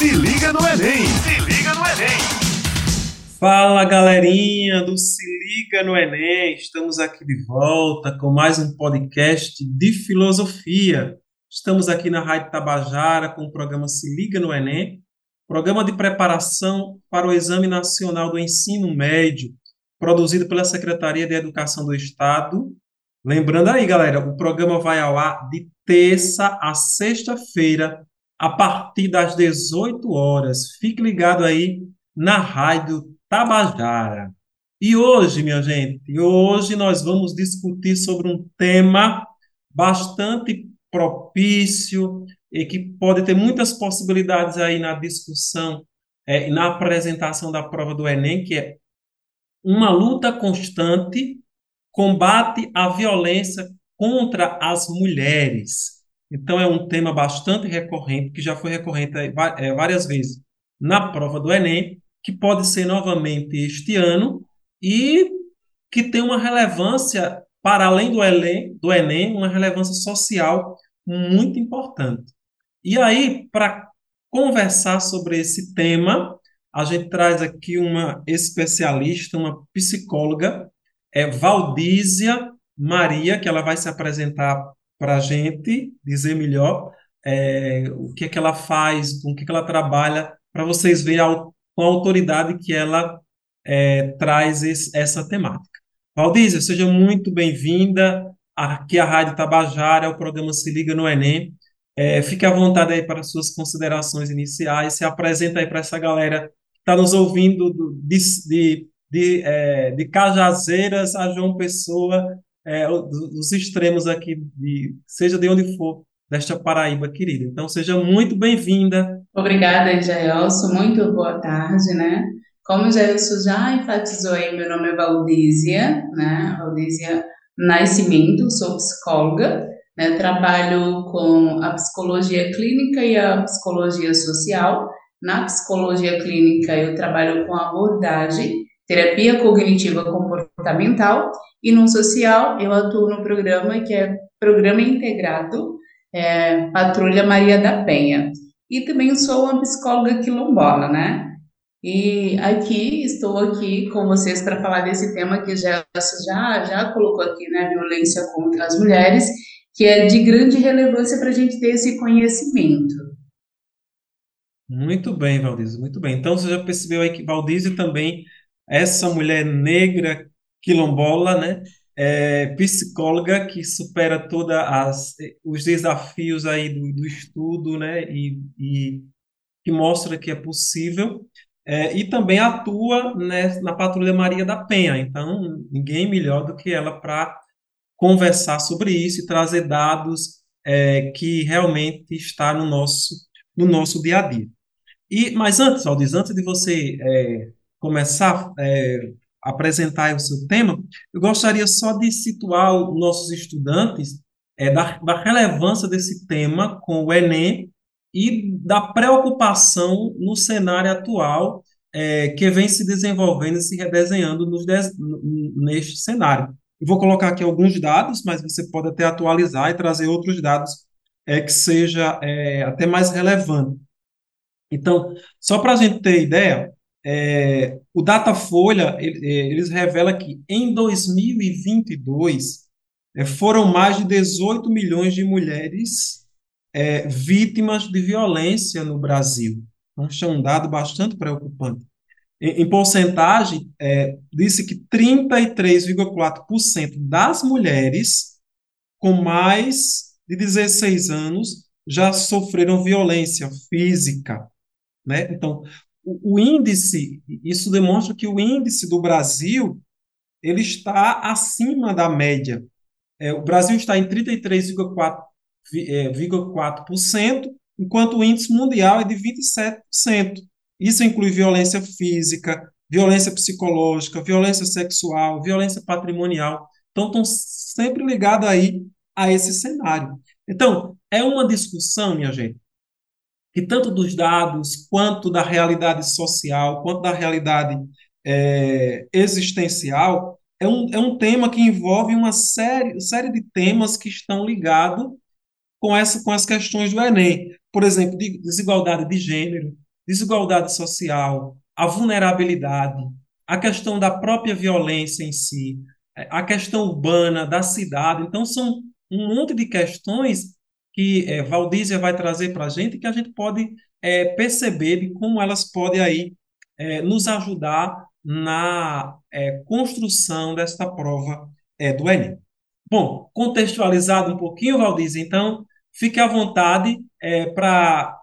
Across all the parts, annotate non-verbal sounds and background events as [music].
Se liga no Enem! Se liga no Enem! Fala galerinha do Se Liga no Enem, estamos aqui de volta com mais um podcast de filosofia. Estamos aqui na Rádio Tabajara com o programa Se Liga no Enem, programa de preparação para o Exame Nacional do Ensino Médio, produzido pela Secretaria de Educação do Estado. Lembrando aí, galera, o programa vai ao ar de terça a sexta-feira, a partir das 18 horas. Fique ligado aí na Rádio Tabajara. E hoje, minha gente, hoje nós vamos discutir sobre um tema bastante propício e que pode ter muitas possibilidades aí na discussão é, na apresentação da prova do Enem, que é uma luta constante, combate à violência contra as mulheres. Então, é um tema bastante recorrente, que já foi recorrente é, várias vezes na prova do Enem, que pode ser novamente este ano e que tem uma relevância, para além do Enem, do Enem uma relevância social muito importante. E aí, para conversar sobre esse tema, a gente traz aqui uma especialista, uma psicóloga, é Valdísia Maria, que ela vai se apresentar para a gente, dizer melhor é, o que é que ela faz, com o que, é que ela trabalha, para vocês verem a com a autoridade que ela é, traz esse, essa temática. Valdízia, seja muito bem-vinda aqui à Rádio Tabajara, ao programa Se Liga no Enem. É, fique à vontade aí para suas considerações iniciais, se apresenta aí para essa galera que está nos ouvindo do, de, de, de, é, de Cajazeiras a João Pessoa, é, os extremos aqui, de, seja de onde for, desta Paraíba querida. Então, seja muito bem-vinda. Obrigada, Jaelso. Muito boa tarde, né? Como o já enfatizou aí, meu nome é Valdísia, né? Valdísia Nascimento, sou psicóloga, né? Trabalho com a psicologia clínica e a psicologia social. Na psicologia clínica, eu trabalho com abordagem, terapia cognitiva comportamental, e no social, eu atuo no programa que é Programa Integrado é, Patrulha Maria da Penha. E também sou uma psicóloga quilombola, né? E aqui, estou aqui com vocês para falar desse tema que já, já, já colocou aqui, né? Violência contra as mulheres, que é de grande relevância para a gente ter esse conhecimento. Muito bem, Valdísio, muito bem. Então, você já percebeu aí que Valdísio também, essa mulher negra quilombola, né? é, psicóloga que supera todos os desafios aí do, do estudo, né, e, e, que mostra que é possível, é, e também atua né, na Patrulha Maria da Penha. Então, ninguém melhor do que ela para conversar sobre isso e trazer dados é, que realmente está no nosso no nosso dia a dia. E, mas antes, Aldis, antes de você é, começar, é, apresentar o seu tema, eu gostaria só de situar os nossos estudantes é, da, da relevância desse tema com o Enem e da preocupação no cenário atual é, que vem se desenvolvendo e se redesenhando nos des, neste cenário. Vou colocar aqui alguns dados, mas você pode até atualizar e trazer outros dados é, que seja é, até mais relevante. Então, só para a gente ter ideia, é, o Datafolha ele, é, eles revela que em 2022 é, foram mais de 18 milhões de mulheres é, vítimas de violência no Brasil. Então, isso é um dado bastante preocupante. Em, em porcentagem, é, disse que 33,4% das mulheres com mais de 16 anos já sofreram violência física. Né? Então, o, índice, isso demonstra que o índice do Brasil ele está acima da média. É, o Brasil está em 33,4%, é, enquanto o índice mundial é de 27%. Isso inclui violência física, violência psicológica, violência sexual, violência patrimonial. Então, estão sempre ligados aí a esse cenário. Então, é uma discussão, minha gente, que tanto dos dados, quanto da realidade social, quanto da realidade é, existencial, é um, é um tema que envolve uma série, série de temas que estão ligados com, essa, com as questões do Enem. Por exemplo, de desigualdade de gênero, desigualdade social, a vulnerabilidade, a questão da própria violência em si, a questão urbana da cidade. Então, são um monte de questões que é, Valdízia vai trazer para a gente que a gente pode é, perceber de como elas podem aí é, nos ajudar na construção desta prova do Enem. Bom, contextualizado um pouquinho, Valdízia, então fique à vontade para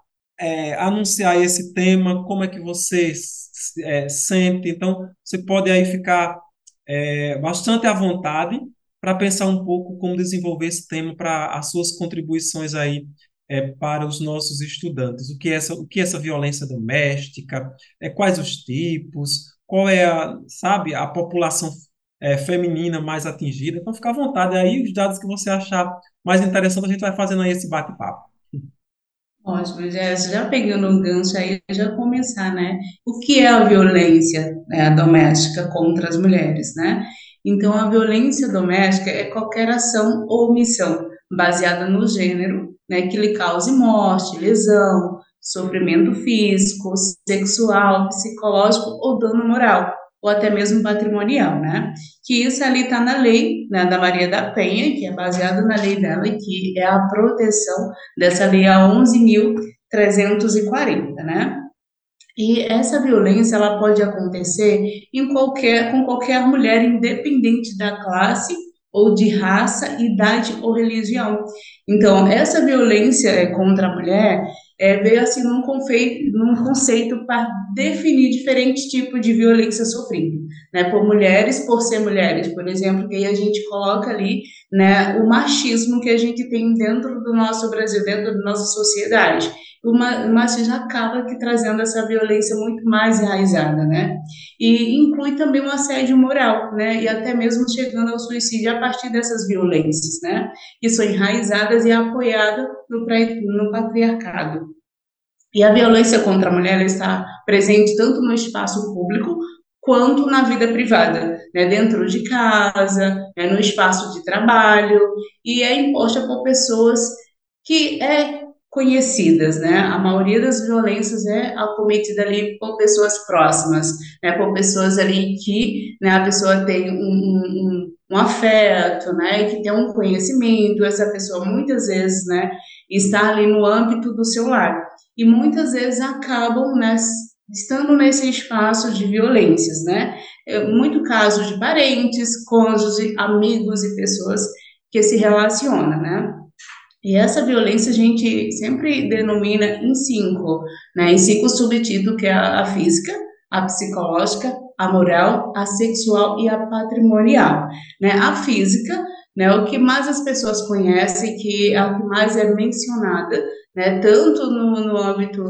anunciar esse tema, como é que você sente. Então, você pode aí ficar bastante à vontade para pensar um pouco como desenvolver esse tema para as suas contribuições aí é, para os nossos estudantes. O que é essa, o que é essa violência doméstica? É, quais os tipos? Qual é a, sabe, a população é, feminina mais atingida? Então, fica à vontade aí, os dados que você achar mais interessante, a gente vai fazendo aí esse bate-papo. Ótimo, Jéssica. Já pegando um gancho aí, já começar, né? O que é a violência né, doméstica contra as mulheres, né? Então, a violência doméstica é qualquer ação ou omissão baseada no gênero, né, que lhe cause morte, lesão, sofrimento físico, sexual, psicológico ou dano moral, ou até mesmo patrimonial, né? Que isso ali está na lei né, da Maria da Penha, que é baseada na lei dela, que é a proteção dessa lei a 11.340, né? E essa violência ela pode acontecer em qualquer, com qualquer mulher, independente da classe ou de raça, idade ou religião. Então, essa violência é, contra a mulher é, veio assim num, conceito, num conceito para definir diferentes tipos de violência sofrida, né, por mulheres, por ser mulheres, por exemplo, que aí a gente coloca ali, né, o machismo que a gente tem dentro do nosso Brasil, dentro da nossa sociedade o machismo acaba que trazendo essa violência muito mais enraizada, né? E inclui também um assédio moral, né? E até mesmo chegando ao suicídio a partir dessas violências, né? Que são enraizadas e apoiadas no, no patriarcado. E a violência contra a mulher está presente tanto no espaço público quanto na vida privada, né, dentro de casa, né, no espaço de trabalho, e é imposta por pessoas que é conhecidas, né? A maioria das violências é acometida ali por pessoas próximas, né? Por pessoas ali que, né? A pessoa tem um, um, um afeto, né? Que tem um conhecimento. Essa pessoa muitas vezes, né? Está ali no âmbito do seu lar e muitas vezes acabam, né? Estando nesse espaço de violências, né? É muito caso de parentes, cônjuges, amigos e pessoas que se relacionam, né? E essa violência a gente sempre denomina em cinco, né? Em cinco subtítulos, que é a, física, a psicológica, a moral, a sexual e a patrimonial, né? A física, né, o que mais as pessoas conhecem, que é o que mais é mencionada, né, tanto no, no âmbito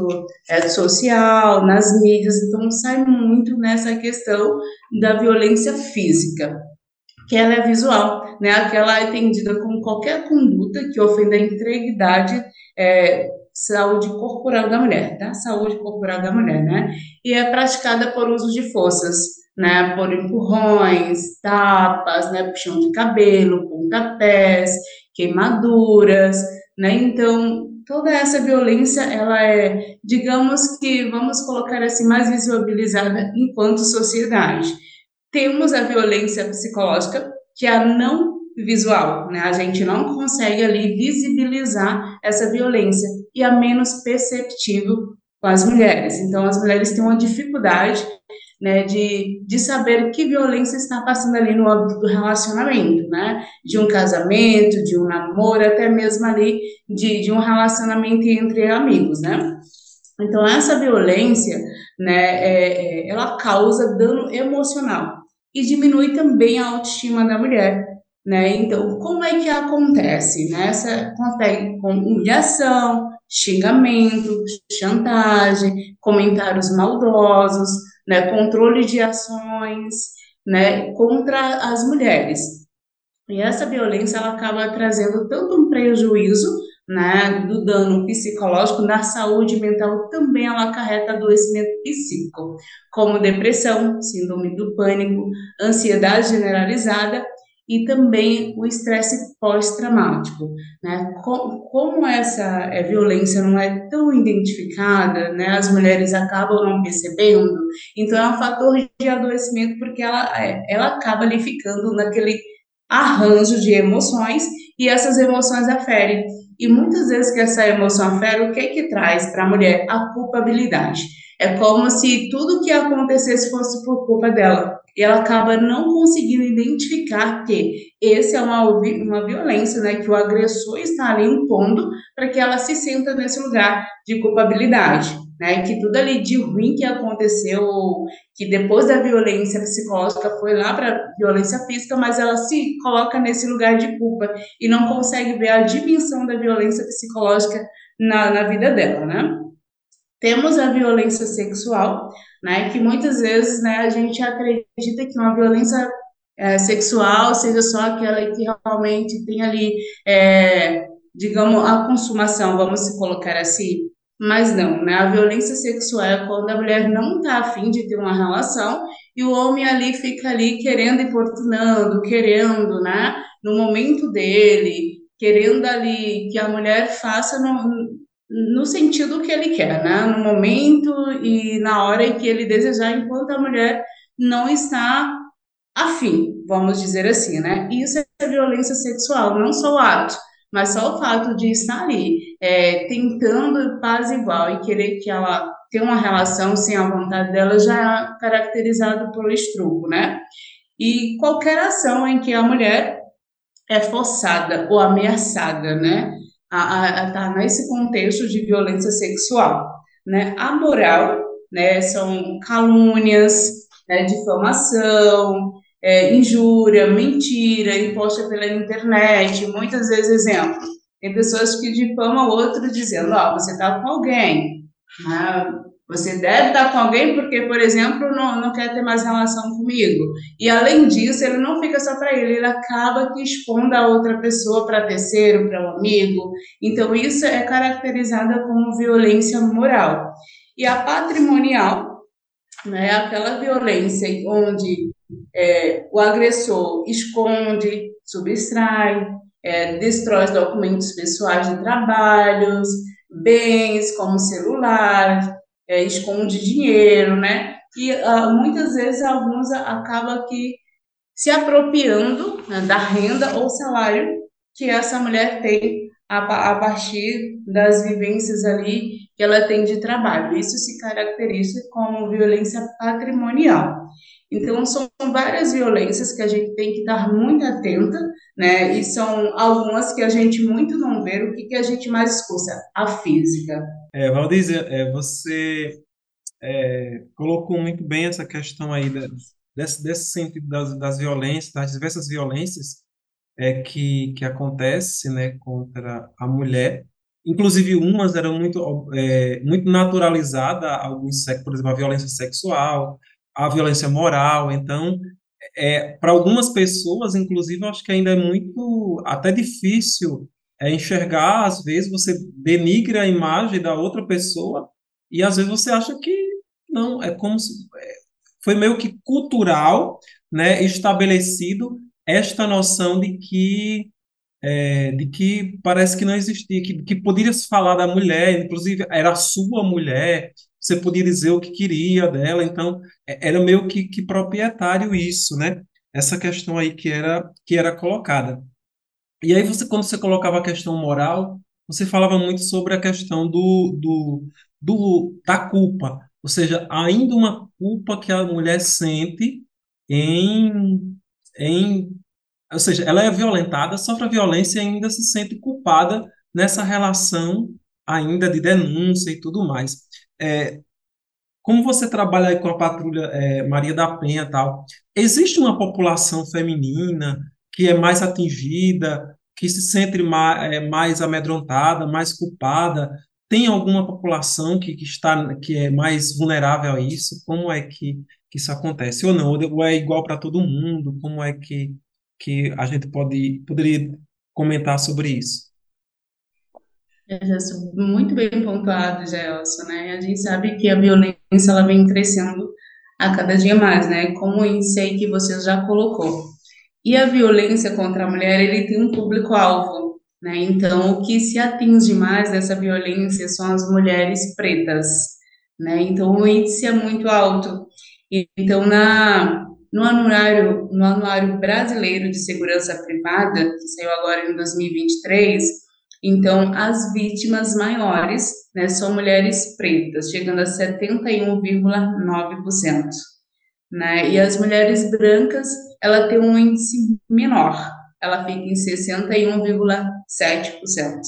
é, social, nas mídias, então sai muito nessa questão da violência física que ela é visual, né? Aquela é entendida como qualquer conduta que ofenda a integridade, é, saúde corporal da mulher, tá? Saúde corporal da mulher, né? E é praticada por uso de forças, né? Por empurrões, tapas, né? Puxão de cabelo, pontapés, queimaduras, né? Então, toda essa violência, ela é, digamos que, vamos colocar assim, mais visibilizada enquanto sociedade. Temos a violência psicológica, que é a não visual, né? A gente não consegue ali visibilizar essa violência e a menos perceptível com as mulheres. Então, as mulheres têm uma dificuldade, né, de, de saber que violência está passando ali no âmbito do relacionamento, né? De um casamento, de um namoro, até mesmo ali de, de um relacionamento entre amigos, né? Então, essa violência, né, é, é, ela causa dano emocional e diminui também a autoestima da mulher. Né? Então, como é que acontece? Né? Essa consegue com humilhação, xingamento, chantagem, comentários maldosos, né? controle de ações né? contra as mulheres. E essa violência ela acaba trazendo tanto um prejuízo né, do dano psicológico na saúde mental também ela acarreta adoecimento psíquico, como depressão, síndrome do pânico, ansiedade generalizada e também o estresse pós-traumático, né? Como essa é, violência não é tão identificada, né? As mulheres acabam não percebendo, então é um fator de adoecimento porque ela, é, ela acaba ali ficando naquele arranjo de emoções e essas emoções aferem. E muitas vezes que essa emoção afere, o que é que traz para a mulher? A culpabilidade. É como se tudo que acontecesse fosse por culpa dela. E ela acaba não conseguindo identificar que esse é uma, uma violência, né? Que o agressor está ali impondo para que ela se sinta nesse lugar de culpabilidade, né? Que tudo ali de ruim que aconteceu, que depois da violência psicológica foi lá para violência física, mas ela se coloca nesse lugar de culpa e não consegue ver a dimensão da violência psicológica na, na vida dela, né? Temos a violência sexual, né, que muitas vezes né, a gente acredita que uma violência é, sexual seja só aquela que realmente tem ali, é, digamos, a consumação, vamos se colocar assim, mas não, né? A violência sexual é quando a mulher não está afim de ter uma relação e o homem ali fica ali querendo, importunando, querendo, né? No momento dele, querendo ali que a mulher faça no, no sentido que ele quer, né? No momento e na hora em que ele desejar, enquanto a mulher não está afim, vamos dizer assim, né? Isso é violência sexual, não só o ato, mas só o fato de estar ali é, tentando paz igual e querer que ela tenha uma relação sem a vontade dela já é caracterizado pelo estrupo, né? E qualquer ação em que a mulher é forçada ou ameaçada, né? a estar tá nesse contexto de violência sexual. Né? A moral né, são calúnias, né, difamação, é, injúria, mentira imposta pela internet. Muitas vezes, exemplo, tem pessoas que difamam o outro dizendo: Ó, oh, você está com alguém, né? Você deve estar com alguém porque, por exemplo, não, não quer ter mais relação comigo. E além disso, ele não fica só para ele, ele acaba que expondo a outra pessoa para terceiro, para um amigo. Então, isso é caracterizada como violência moral. E a patrimonial, né, aquela violência onde é, o agressor esconde, subtrai, é, destrói os documentos pessoais de trabalhos, bens como celular, é, esconde dinheiro, né? E uh, muitas vezes alguns acabam aqui se apropriando né, da renda ou salário que essa mulher tem a, a partir das vivências ali que ela tem de trabalho. Isso se caracteriza como violência patrimonial. Então, são várias violências que a gente tem que estar muito atenta, né? E são algumas que a gente muito não vê. O que, que a gente mais escuta? A física. É, Valdir, é, você é, colocou muito bem essa questão aí da, desse, desse sentido das, das violências, das diversas violências é, que, que acontece né, contra a mulher. Inclusive, umas eram muito, é, muito naturalizadas, alguns, por exemplo, a violência sexual, a violência moral. Então, é, para algumas pessoas, inclusive, acho que ainda é muito, até difícil é, enxergar, às vezes você denigra a imagem da outra pessoa e às vezes você acha que não, é como se é, foi meio que cultural, né, estabelecido esta noção de que é, de que parece que não existia, que, que poderia se falar da mulher, inclusive era a sua mulher, você podia dizer o que queria dela, então é, era meio que, que proprietário isso, né? Essa questão aí que era que era colocada. E aí você quando você colocava a questão moral, você falava muito sobre a questão do, do, do da culpa, ou seja, ainda uma culpa que a mulher sente em em ou seja, ela é violentada, sofre a violência e ainda se sente culpada nessa relação ainda de denúncia e tudo mais. É, como você trabalha aí com a patrulha é, Maria da Penha tal, existe uma população feminina que é mais atingida, que se sente mais, é, mais amedrontada, mais culpada? Tem alguma população que, que, está que é mais vulnerável a isso? Como é que, que isso acontece? Ou não? Ou é igual para todo mundo? Como é que, que a gente pode, poderia comentar sobre isso? Muito bem pontuado, Gelson, né? A gente sabe que a violência ela vem crescendo a cada dia mais, né? Como o aí que você já colocou. E a violência contra a mulher, ele tem um público-alvo, né? Então, o que se atinge mais dessa violência são as mulheres pretas, né? Então, o índice é muito alto. Então, na, no anuário, no anuário brasileiro de segurança privada, que saiu agora em 2023, então as vítimas maiores né, são mulheres pretas, chegando a 71,9%. Né? E as mulheres brancas, ela tem um índice menor, ela fica em 61,7%.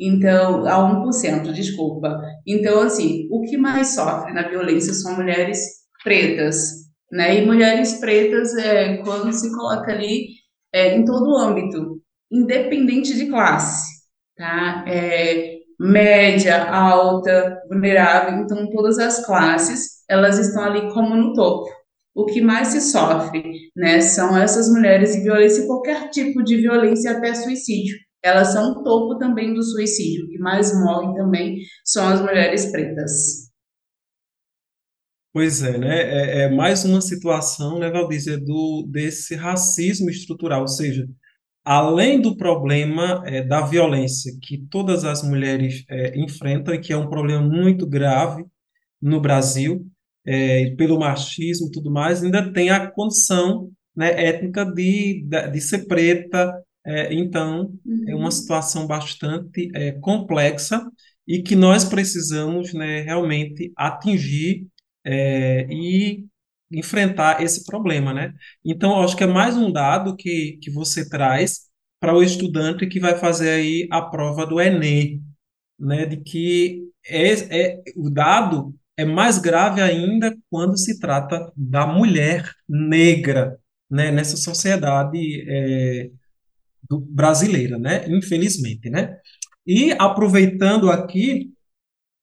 Então, a 1%, desculpa. Então, assim, o que mais sofre na violência são mulheres pretas, né? E mulheres pretas, é, quando se coloca ali é, em todo o âmbito, independente de classe, tá? É, média, alta, vulnerável, então todas as classes, elas estão ali como no topo. O que mais se sofre, né, são essas mulheres de violência, qualquer tipo de violência até suicídio. Elas são o topo também do suicídio. O que mais morrem também são as mulheres pretas. Pois é, né? É, é mais uma situação, né, Valdízia, do, desse racismo estrutural, ou seja, além do problema é, da violência que todas as mulheres é, enfrentam, e que é um problema muito grave no Brasil, é, pelo machismo e tudo mais, ainda tem a condição né, étnica de, de ser preta, é, então uhum. é uma uhum. situação bastante é, complexa e que nós precisamos né, realmente atingir é, e enfrentar esse problema, né? Então, acho que é mais um dado que, que você traz para o estudante que vai fazer aí a prova do Enem, né? De que é, é, o dado é mais grave ainda quando se trata da mulher negra, né? Nessa sociedade é, do, brasileira, né? Infelizmente, né? E aproveitando aqui,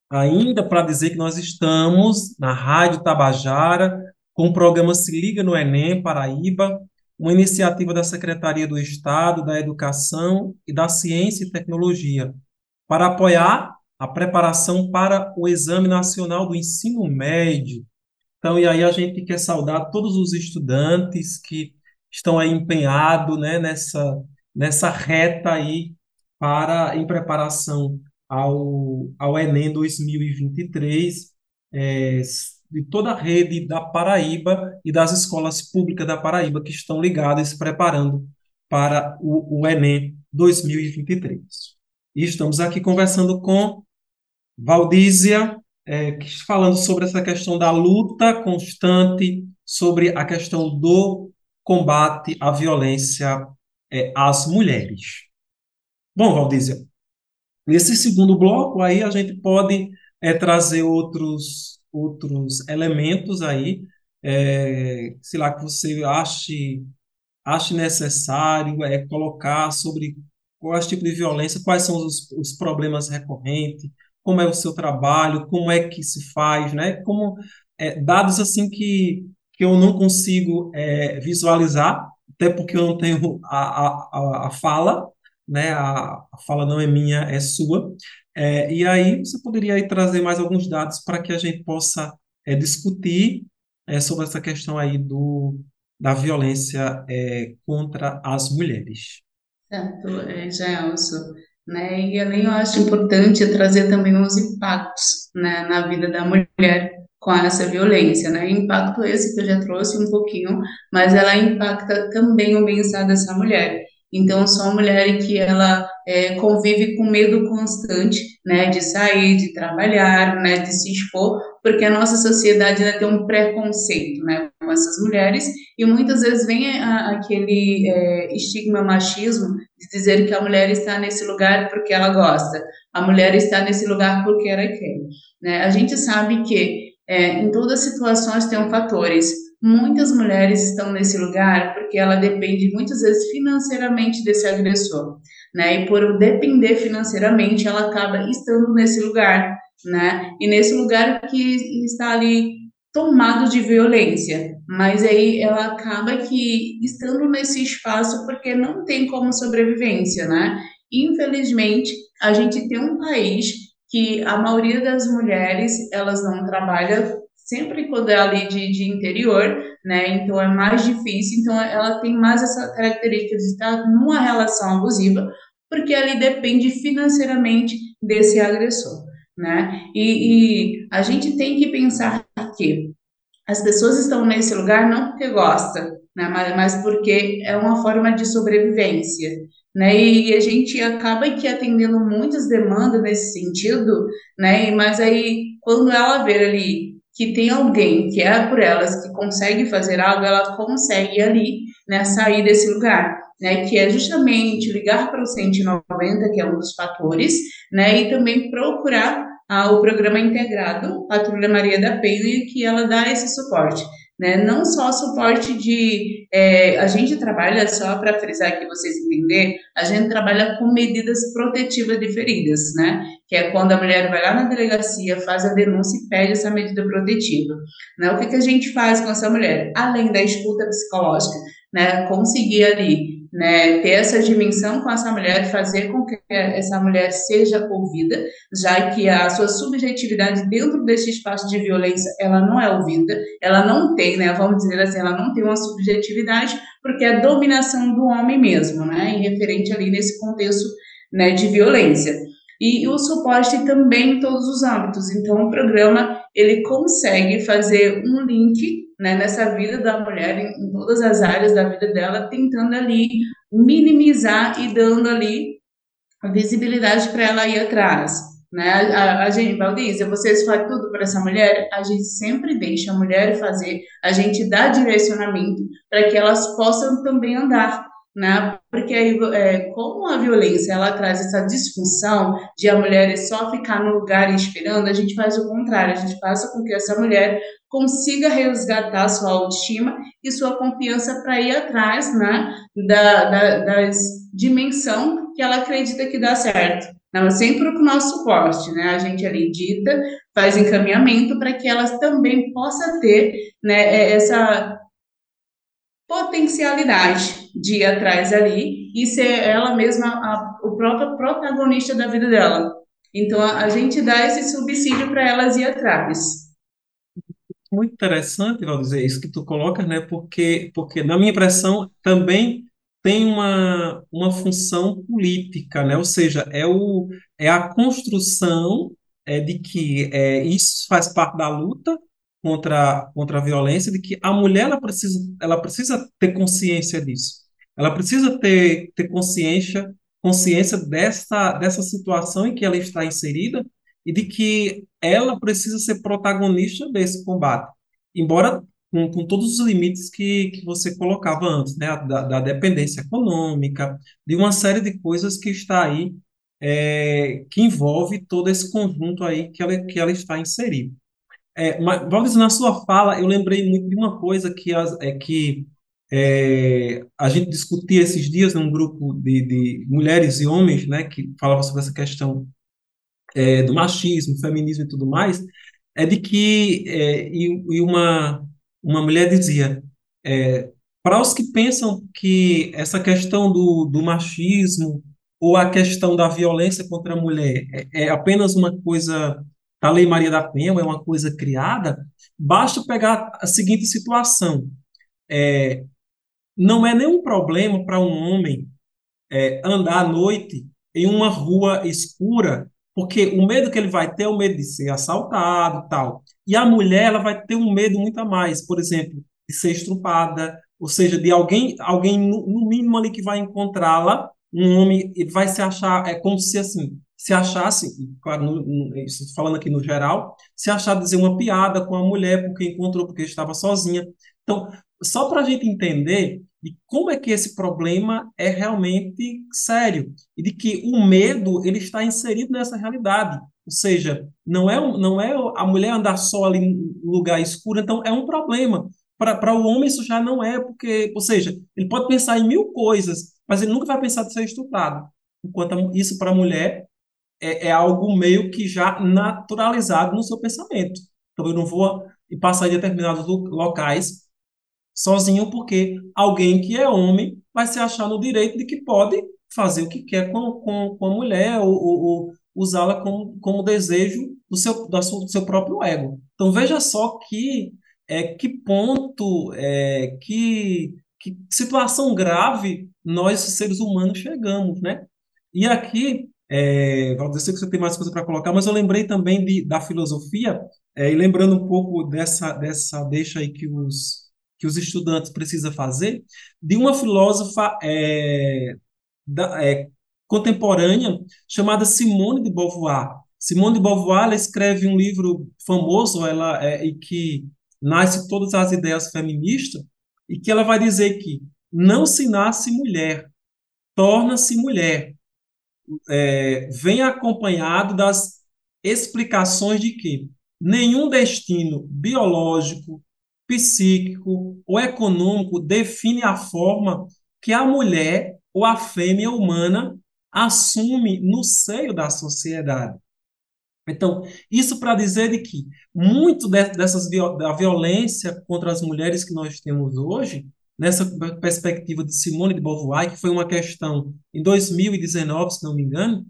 ainda para dizer que nós estamos na Rádio Tabajara com o programa Se Liga no Enem Paraíba, uma iniciativa da Secretaria do Estado da Educação e da Ciência e Tecnologia, para apoiar a preparação para o Exame Nacional do Ensino Médio. Então, e aí a gente quer saudar todos os estudantes que estão aí empenhados né, nessa, nessa reta aí para em preparação ao, ao Enem 2023, é, de toda a rede da Paraíba e das escolas públicas da Paraíba que estão ligadas e se preparando para o, o Enem 2023. E estamos aqui conversando com Valdízia, é, falando sobre essa questão da luta constante, sobre a questão do combate à violência é, às mulheres. Bom, Valdízia, nesse segundo bloco aí a gente pode é, trazer outros outros elementos aí, é, sei lá, que você ache, ache necessário é, colocar sobre quais tipos de violência, quais são os, os problemas recorrentes, como é o seu trabalho, como é que se faz, né? Como é, dados assim que, que eu não consigo é, visualizar, até porque eu não tenho a, a, a fala, né? A, fala não é minha, é sua. É, e aí você poderia aí trazer mais alguns dados para que a gente possa é, discutir é, sobre essa questão aí do, da violência é, contra as mulheres. Certo, é, Gelson. Né? E além eu acho importante trazer também os impactos né, na vida da mulher com essa violência, né? Impacto esse que eu já trouxe um pouquinho, mas ela impacta também o bem-estar dessa mulher. Então, sou uma mulher que ela é, convive com medo constante, né, de sair, de trabalhar, né, de se expor, porque a nossa sociedade tem um preconceito, né, com essas mulheres e muitas vezes vem a, aquele é, estigma machismo de dizer que a mulher está nesse lugar porque ela gosta, a mulher está nesse lugar porque ela quer. Né? A gente sabe que é, em todas as situações tem fatores Muitas mulheres estão nesse lugar porque ela depende muitas vezes financeiramente desse agressor, né? E por depender financeiramente, ela acaba estando nesse lugar, né? E nesse lugar que está ali tomado de violência, mas aí ela acaba que estando nesse espaço porque não tem como sobrevivência, né? Infelizmente, a gente tem um país que a maioria das mulheres, elas não trabalham sempre quando é ali de, de interior, né? Então é mais difícil, então ela tem mais essa característica de estar numa relação abusiva, porque ali depende financeiramente desse agressor, né? E, e a gente tem que pensar que as pessoas estão nesse lugar não porque gostam, né? mas, mas porque é uma forma de sobrevivência. Né? E a gente acaba aqui atendendo muitas demandas nesse sentido, né? Mas aí quando ela vê ali que tem alguém que é por elas que consegue fazer algo, ela consegue ali, né, sair desse lugar, né, que é justamente ligar para o 190, que é um dos fatores, né, e também procurar ah, o programa integrado Patrulha Maria da Penha, que ela dá esse suporte. Né? Não só suporte de. É, a gente trabalha, só para frisar aqui vocês entenderem, a gente trabalha com medidas protetivas de feridas, né? Que é quando a mulher vai lá na delegacia, faz a denúncia e pede essa medida protetiva. Né? O que, que a gente faz com essa mulher? Além da escuta psicológica, né? Conseguir ali né, ter essa dimensão com essa mulher, fazer com que essa mulher seja ouvida, já que a sua subjetividade dentro desse espaço de violência, ela não é ouvida, ela não tem, né, vamos dizer assim, ela não tem uma subjetividade, porque é a dominação do homem mesmo, né, em referente ali nesse contexto, né, de violência. E o suporte também em todos os âmbitos. Então, o programa, ele consegue fazer um link né, nessa vida da mulher, em, todas as áreas da vida dela, tentando ali minimizar e dando ali visibilidade para ela ir atrás. Né? A, a, gente, Valdízia, vocês fazem tudo para essa mulher? A gente sempre deixa a mulher fazer, a gente dá direcionamento para que elas possam também andar né? Porque aí, é, como a violência ela traz essa disfunção de a mulher só ficar no lugar esperando, a gente faz o contrário, a gente passa com que essa mulher consiga resgatar sua autoestima e sua confiança para ir atrás, né, da, da das dimensão que ela acredita que dá certo. Não, sempre com o nosso suporte, né? A gente ali dita, faz encaminhamento para que elas também possa ter, né, é, essa potencialidade de ir atrás ali e ser ela mesma a, o próprio protagonista da vida dela. Então a, a gente dá esse subsídio para elas ir atrás. Muito interessante, dizer isso que tu colocas, né? Porque, porque na minha impressão também tem uma, uma função política, né? Ou seja, é, o, é a construção é, de que é, isso faz parte da luta contra, contra a violência, de que a mulher ela precisa, ela precisa ter consciência disso. Ela precisa ter, ter consciência, consciência dessa, dessa situação em que ela está inserida e de que ela precisa ser protagonista desse combate. Embora com, com todos os limites que, que você colocava antes, né? Da, da dependência econômica, de uma série de coisas que está aí, é, que envolve todo esse conjunto aí que ela, que ela está inserida. É, mas, na sua fala, eu lembrei muito de uma coisa que, as, é, que é, a gente discutia esses dias num grupo de, de mulheres e homens, né, que falava sobre essa questão é, do machismo, feminismo e tudo mais, é de que é, e, e, uma uma mulher dizia é, para os que pensam que essa questão do, do machismo ou a questão da violência contra a mulher é, é apenas uma coisa a Lei Maria da Penha é uma coisa criada, basta pegar a seguinte situação. É, não é nenhum problema para um homem é, andar à noite em uma rua escura, porque o medo que ele vai ter é o medo de ser assaltado tal. E a mulher ela vai ter um medo muito a mais, por exemplo, de ser estrupada, ou seja, de alguém, alguém no, mínimo ali que vai encontrá-la, um homem, vai se achar, é como se assim, se achasse, claro, no, no, falando aqui no geral, se achar dizer uma piada com a mulher porque encontrou porque estava sozinha. Então, só para a gente entender de como é que esse problema é realmente sério e de que o medo ele está inserido nessa realidade. Ou seja, não é, não é a mulher andar só ali em lugar escuro, então é um problema. Para o homem isso já não é, porque, ou seja, ele pode pensar em mil coisas, mas ele nunca vai pensar de ser estuprado. Enquanto isso para a mulher é, é, algo meio que já naturalizado no seu pensamento. Então, eu não vou passar em determinados locais sozinho, porque alguém que é homem vai se achar no direito de que pode fazer o que quer com, com, com a mulher ou, ou, ou usá-la como, como desejo do seu, do seu próprio ego. Então, veja só que é que ponto, é, que, que situação grave nós, seres humanos, chegamos, né? E aqui, é, Valdir, sei que você tem mais coisa para colocar, mas eu lembrei também de, da filosofia, é, e lembrando um pouco dessa, dessa deixa aí que os, que os estudantes precisam fazer, de uma filósofa é, da, é, contemporânea chamada Simone de Beauvoir. Simone de Beauvoir ela escreve um livro famoso ela, é, e que nasce todas as ideias feministas, e que ela vai dizer que não se nasce mulher, torna-se mulher. É, vem acompanhado das explicações de que nenhum destino biológico, psíquico ou econômico define a forma que a mulher ou a fêmea humana assume no seio da sociedade. Então, isso para dizer de que muito dessas da violência contra as mulheres que nós temos hoje, nessa perspectiva de Simone de Beauvoir, que foi uma questão em 2019, se não me engano,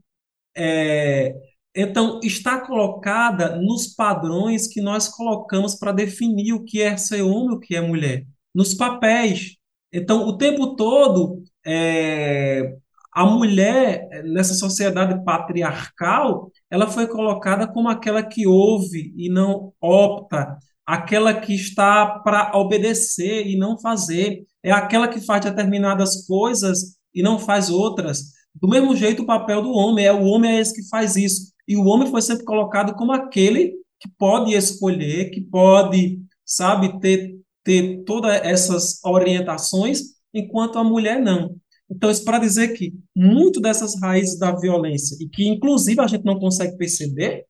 é, então está colocada nos padrões que nós colocamos para definir o que é ser homem o que é mulher, nos papéis. Então, o tempo todo, é, a mulher, nessa sociedade patriarcal, ela foi colocada como aquela que ouve e não opta, aquela que está para obedecer e não fazer, é aquela que faz determinadas coisas e não faz outras. Do mesmo jeito, o papel do homem é o homem é esse que faz isso. E o homem foi sempre colocado como aquele que pode escolher, que pode, sabe, ter, ter todas essas orientações, enquanto a mulher não. Então, isso para dizer que muito dessas raízes da violência, e que inclusive a gente não consegue perceber,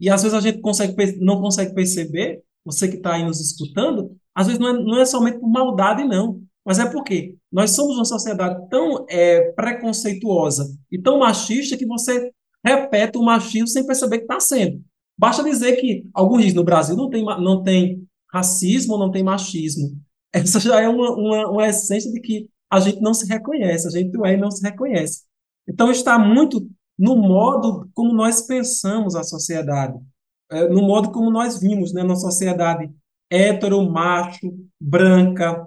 e às vezes a gente consegue, não consegue perceber, você que está aí nos escutando, às vezes não é, não é somente por maldade, não, mas é porque nós somos uma sociedade tão é, preconceituosa e tão machista que você repete o machismo sem perceber que está sendo. Basta dizer que alguns dizem no Brasil não tem, não tem racismo, não tem machismo. [laughs] Essa já é uma, uma, uma essência de que a gente não se reconhece, a gente é e não se reconhece. Então, está muito no modo como nós pensamos a sociedade, é, no modo como nós vimos, né, na sociedade hétero, macho, branca,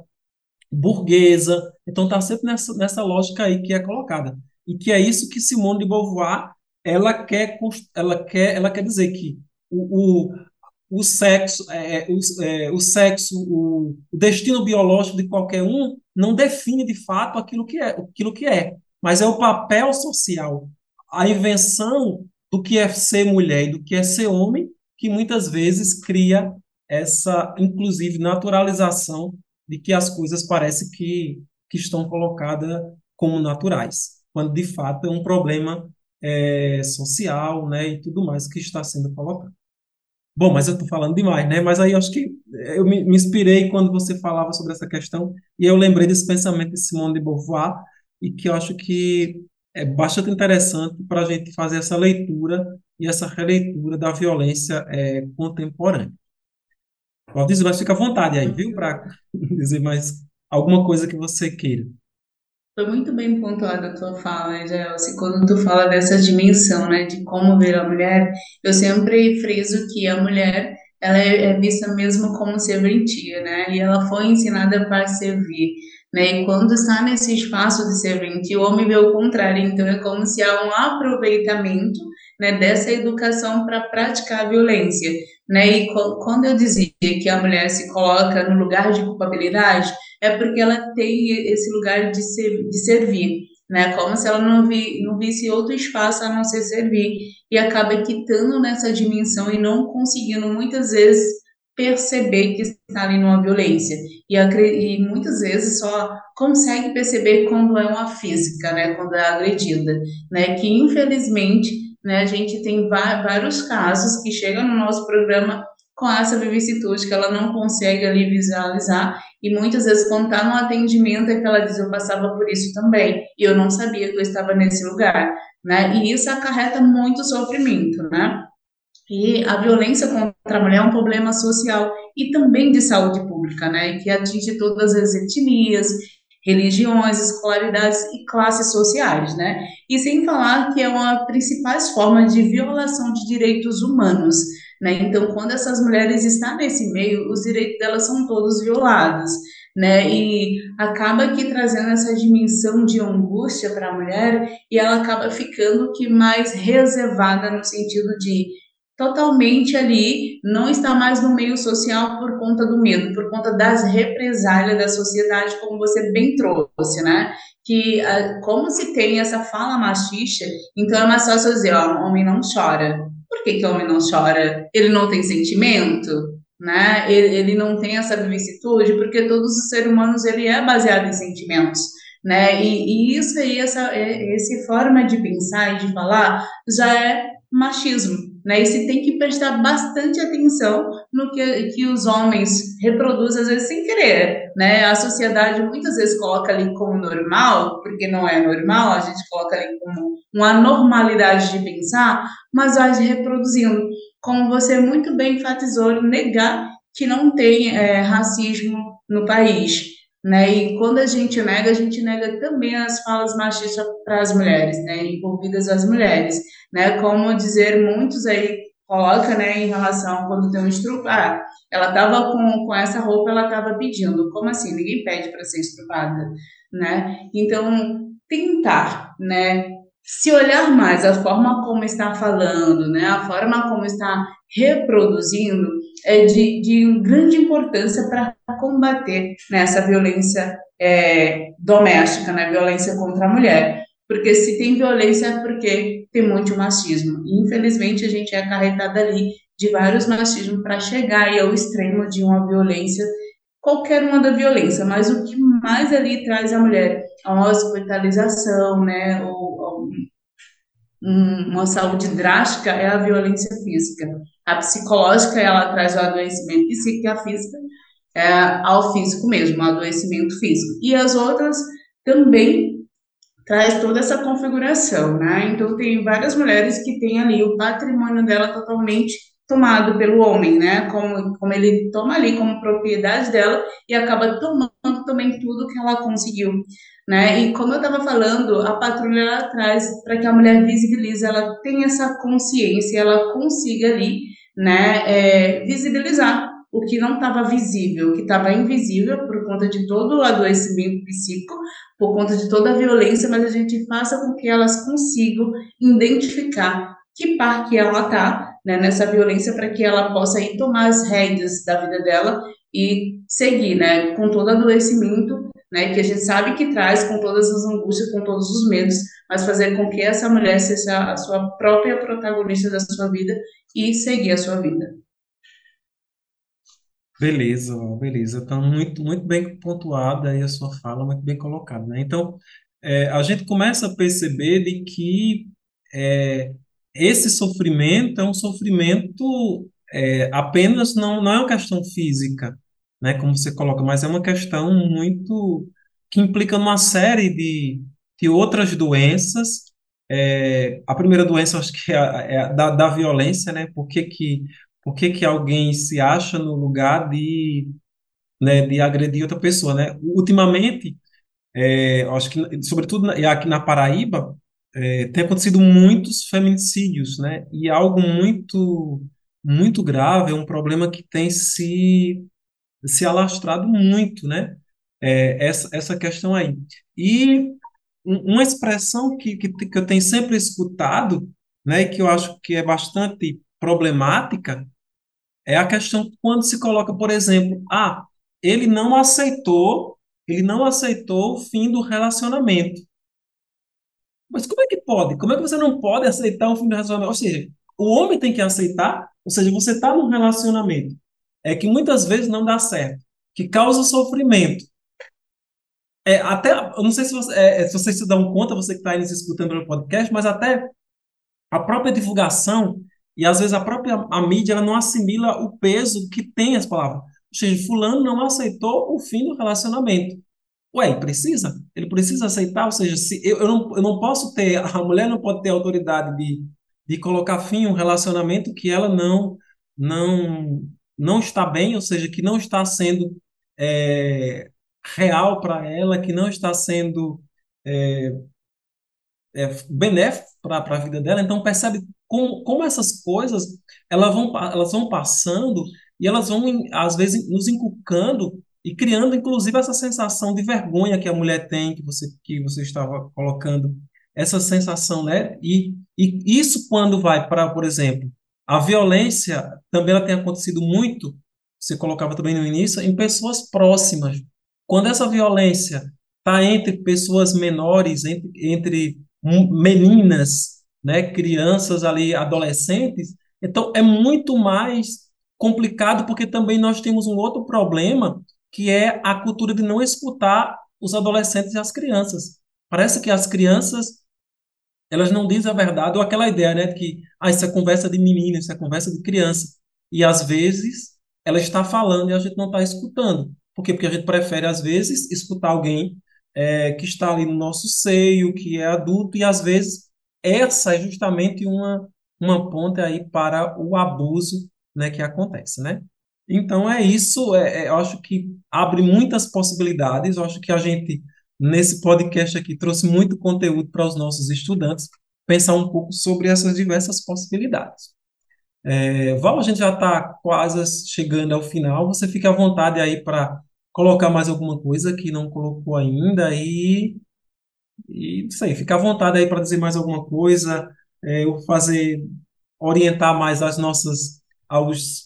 burguesa. Então, está sempre nessa, nessa lógica aí que é colocada. E que é isso que Simone de Beauvoir ela quer, ela quer, ela quer dizer que o, o, o sexo, é, é, o, é, o sexo, o, o, destino biológico de qualquer um não define de fato aquilo que é, aquilo que é, mas é o papel social, a invenção do que é ser mulher e do que é ser homem, que muitas vezes cria essa, inclusive, naturalização de que as coisas parecem que, que estão colocadas como naturais, quando de fato é um problema é, social, né, e tudo mais que está sendo colocado. Bom, mas eu estou falando demais, né? Mas aí acho que eu me, me, inspirei quando você falava sobre essa questão e eu lembrei desse pensamento de Simone de Beauvoir e que eu acho que é bastante interessante para a gente fazer essa leitura e essa releitura da violência é, contemporânea. Valdir, mas fica à vontade aí, viu, para [laughs] dizer mais alguma coisa que você queira. Foi muito bem pontuada a tua fala, Gelsi. Quando tu fala dessa dimensão, né, de como ver a mulher, eu sempre friso que a mulher ela é, é vista mesmo como serventia, né? E ela foi ensinada para servir, né? E quando está nesse espaço de serventia, o homem vê o contrário. Então é como se há um aproveitamento, né, dessa educação para praticar a violência, né? E quando eu dizia que a mulher se coloca no lugar de culpabilidade, é porque ela tem esse lugar de, ser, de servir, né? Como se ela não, vi, não visse outro espaço a não ser servir e acaba quitando nessa dimensão e não conseguindo muitas vezes perceber que está ali numa violência e, e muitas vezes só consegue perceber quando é uma física, né? Quando é agredida, né? Que infelizmente, né? A gente tem vários casos que chegam no nosso programa com essa vicissitude que ela não consegue ali visualizar e muitas vezes quando está no atendimento é que ela diz eu passava por isso também e eu não sabia que eu estava nesse lugar, né? E isso acarreta muito sofrimento, né? E a violência contra a mulher é um problema social e também de saúde pública, né? Que atinge todas as etnias, religiões, escolaridades e classes sociais, né? E sem falar que é uma das principais formas de violação de direitos humanos, né? Então, quando essas mulheres estão nesse meio, os direitos delas são todos violados, né? E acaba que trazendo essa dimensão de angústia para a mulher e ela acaba ficando que mais reservada no sentido de totalmente ali, não está mais no meio social por conta do medo, por conta das represálias da sociedade, como você bem trouxe, né? Que como se tem essa fala machista, então é mais fácil dizer, ó, homem não chora. Que, que homem não chora? Ele não tem sentimento? Né? Ele, ele não tem essa vicissitude, porque todos os seres humanos ele é baseado em sentimentos. Né? E, e isso aí, essa, é, essa forma de pensar e de falar já é machismo, né? E se tem que prestar bastante atenção no que, que os homens reproduzem, às vezes sem querer, né? A sociedade muitas vezes coloca ali como normal, porque não é normal, a gente coloca ali como uma normalidade de pensar, mas vai reproduzindo. Como você muito bem enfatizou, negar que não tem é, racismo no país. Né? E quando a gente nega, a gente nega também as falas machistas para as mulheres, né? envolvidas as mulheres, né? Como dizer muitos aí coloca, né, em relação quando tem um estupro, ah, ela tava com, com essa roupa, ela tava pedindo. Como assim? Ninguém pede para ser estrupada, né? Então, tentar, né, se olhar mais a forma como está falando, né, a forma como está reproduzindo, é de, de grande importância para combater né, essa violência é, doméstica, né, violência contra a mulher. Porque se tem violência é porque tem muito machismo. E, infelizmente, a gente é acarretada ali de vários machismos para chegar aí ao extremo de uma violência, qualquer uma da violência, mas o que mais ali traz a mulher a hospitalização, né, ou uma saúde drástica é a violência física. A psicológica, ela traz o adoecimento psíquico e a física é ao físico mesmo, o adoecimento físico. E as outras também traz toda essa configuração, né? Então tem várias mulheres que têm ali o patrimônio dela totalmente tomado pelo homem, né? Como, como ele toma ali como propriedade dela e acaba tomando também tudo que ela conseguiu, né? E como eu estava falando, a patrulha ela traz para que a mulher visibilize, ela tenha essa consciência, ela consiga ali, né? É, visibilizar o que não estava visível, o que estava invisível por conta de todo o adoecimento psíquico, por conta de toda a violência, mas a gente faça com que elas consigam identificar que par que ela está né, nessa violência para que ela possa ir tomar as rédeas da vida dela e seguir, né, com todo adoecimento, né, que a gente sabe que traz, com todas as angústias, com todos os medos, mas fazer com que essa mulher seja a sua própria protagonista da sua vida e seguir a sua vida. Beleza, beleza. Então, muito, muito bem pontuada aí a sua fala, muito bem colocada, né? Então, é, a gente começa a perceber de que é, esse sofrimento é um sofrimento é, apenas, não, não é uma questão física, né? Como você coloca, mas é uma questão muito que implica numa série de, de outras doenças. É, a primeira doença, acho que é, a, é da, da violência, né? Por que que por que que alguém se acha no lugar de, né, de agredir outra pessoa, né? Ultimamente, é, acho que, sobretudo aqui na Paraíba, é, tem acontecido muitos feminicídios, né? E algo muito, muito grave, é um problema que tem se, se alastrado muito, né? É, essa, essa questão aí. E uma expressão que, que, que eu tenho sempre escutado, né, que eu acho que é bastante problemática, é a questão quando se coloca, por exemplo, ah, ele não aceitou, ele não aceitou o fim do relacionamento. Mas como é que pode? Como é que você não pode aceitar o fim do relacionamento? Ou seja, o homem tem que aceitar, ou seja, você está num relacionamento é que muitas vezes não dá certo, que causa sofrimento. É, até, eu não sei se, você, é se vocês se dão conta, você que está aí nos escutando no podcast, mas até a própria divulgação e às vezes a própria a mídia ela não assimila o peso que tem as palavras. Ou seja, fulano não aceitou o fim do relacionamento. Ué, precisa? Ele precisa aceitar? Ou seja, se eu, eu, não, eu não posso ter, [laughs] a mulher não pode ter autoridade de, de colocar fim em um relacionamento que ela não, não, não está bem, ou seja, que não está sendo é, real para ela, que não está sendo é, é, benéfico para a vida dela. Então, percebe como, como essas coisas elas vão, elas vão passando e elas vão, às vezes, nos inculcando e criando, inclusive, essa sensação de vergonha que a mulher tem, que você, que você estava colocando, essa sensação, né? E, e isso quando vai para, por exemplo, a violência também ela tem acontecido muito, você colocava também no início, em pessoas próximas. Quando essa violência está entre pessoas menores, entre, entre meninas, né, crianças ali, adolescentes, então é muito mais complicado porque também nós temos um outro problema que é a cultura de não escutar os adolescentes e as crianças. Parece que as crianças elas não dizem a verdade ou aquela ideia, né, que ah, isso é conversa de menino, isso é conversa de criança. E às vezes ela está falando e a gente não está escutando. Por quê? Porque a gente prefere às vezes escutar alguém é, que está ali no nosso seio, que é adulto e às vezes essa é justamente uma uma ponte aí para o abuso, né, que acontece, né? Então é isso, é, é, eu acho que abre muitas possibilidades, eu acho que a gente, nesse podcast aqui, trouxe muito conteúdo para os nossos estudantes pensar um pouco sobre essas diversas possibilidades. É, Val, a gente já está quase chegando ao final, você fica à vontade aí para colocar mais alguma coisa que não colocou ainda e, e isso aí, fica à vontade aí para dizer mais alguma coisa, é, eu fazer, orientar mais as nossas, aos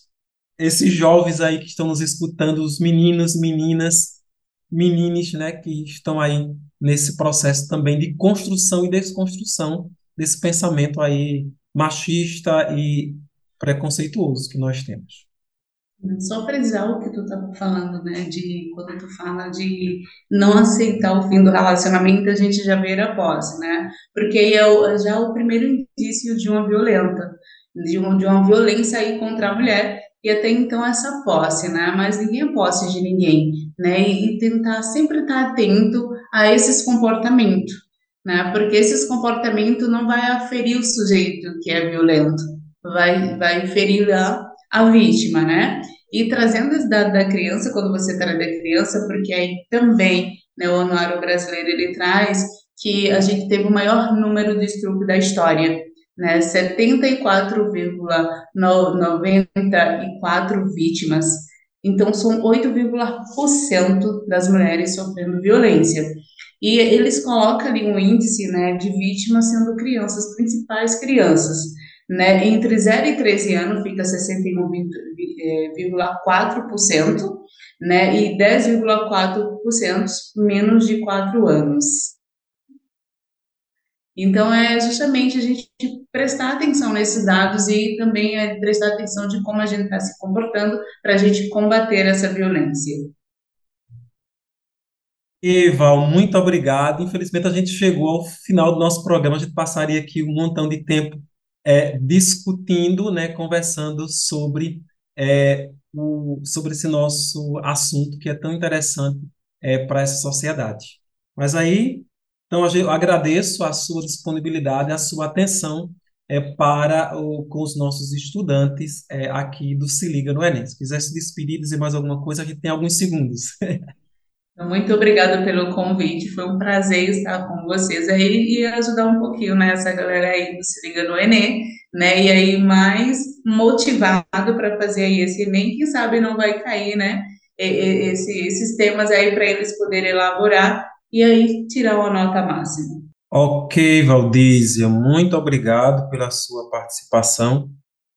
esses jovens aí que estão nos escutando, os meninos, meninas, meninas, né, que estão aí nesse processo também de construção e desconstrução desse pensamento aí machista e preconceituoso que nós temos. Só frisar o que tu estava falando, né, de quando tu fala de não aceitar o fim do relacionamento, a gente já vê a posse, né? Porque é já o primeiro indício de uma violenta, de de uma violência aí contra a mulher, e até então essa posse, né? Mas ninguém é posse de ninguém, né? E, tentar sempre estar atento a esses comportamentos, né? Porque esses comportamentos não vai aferir o sujeito que é violento, vai, vai ferir a, a vítima, né? E trazendo esse dado da criança, quando você traz da criança, porque aí também né, o Anuário Brasileiro ele traz que a gente teve o maior número de estupro da história, né? 74,94 vítimas. Então, são 8,% das mulheres sofrendo violência. E eles colocam ali um índice né, de vítimas sendo crianças, principais crianças. Né? Entre 0 e 13 anos fica 61,4%, né? e 10,4% menos de 4 anos. Então, é justamente a gente prestar atenção nesses dados e também é prestar atenção de como a gente está se comportando para a gente combater essa violência. Eval, muito obrigado. Infelizmente, a gente chegou ao final do nosso programa. A gente passaria aqui um montão de tempo é, discutindo, né, conversando sobre, é, o, sobre esse nosso assunto que é tão interessante é, para essa sociedade. Mas aí então, eu agradeço a sua disponibilidade, a sua atenção é, para o, com os nossos estudantes é, aqui do Se Liga no Enem. Se quiser se despedir, dizer mais alguma coisa, a gente tem alguns segundos. [laughs] Muito obrigada pelo convite, foi um prazer estar com vocês aí e ajudar um pouquinho né, essa galera aí do Se Liga no Enem, né? E aí mais motivado para fazer aí esse Enem, quem sabe não vai cair, né? Esse, esses temas aí para eles poderem elaborar e aí tirar uma nota máxima. Ok, Valdízia, muito obrigado pela sua participação.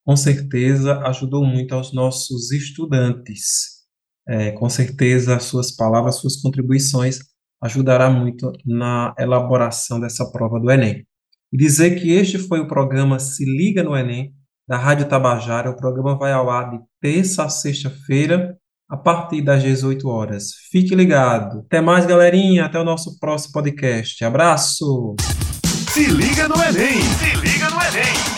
Com certeza ajudou muito aos nossos estudantes. É, com certeza as suas palavras, suas contribuições ajudará muito na elaboração dessa prova do Enem. E dizer que este foi o programa Se Liga no Enem, da Rádio Tabajara. O programa vai ao ar de terça a sexta-feira, a partir das 18 horas. Fique ligado. Até mais, galerinha. Até o nosso próximo podcast. Abraço. Se liga no Enem. Se liga no Enem.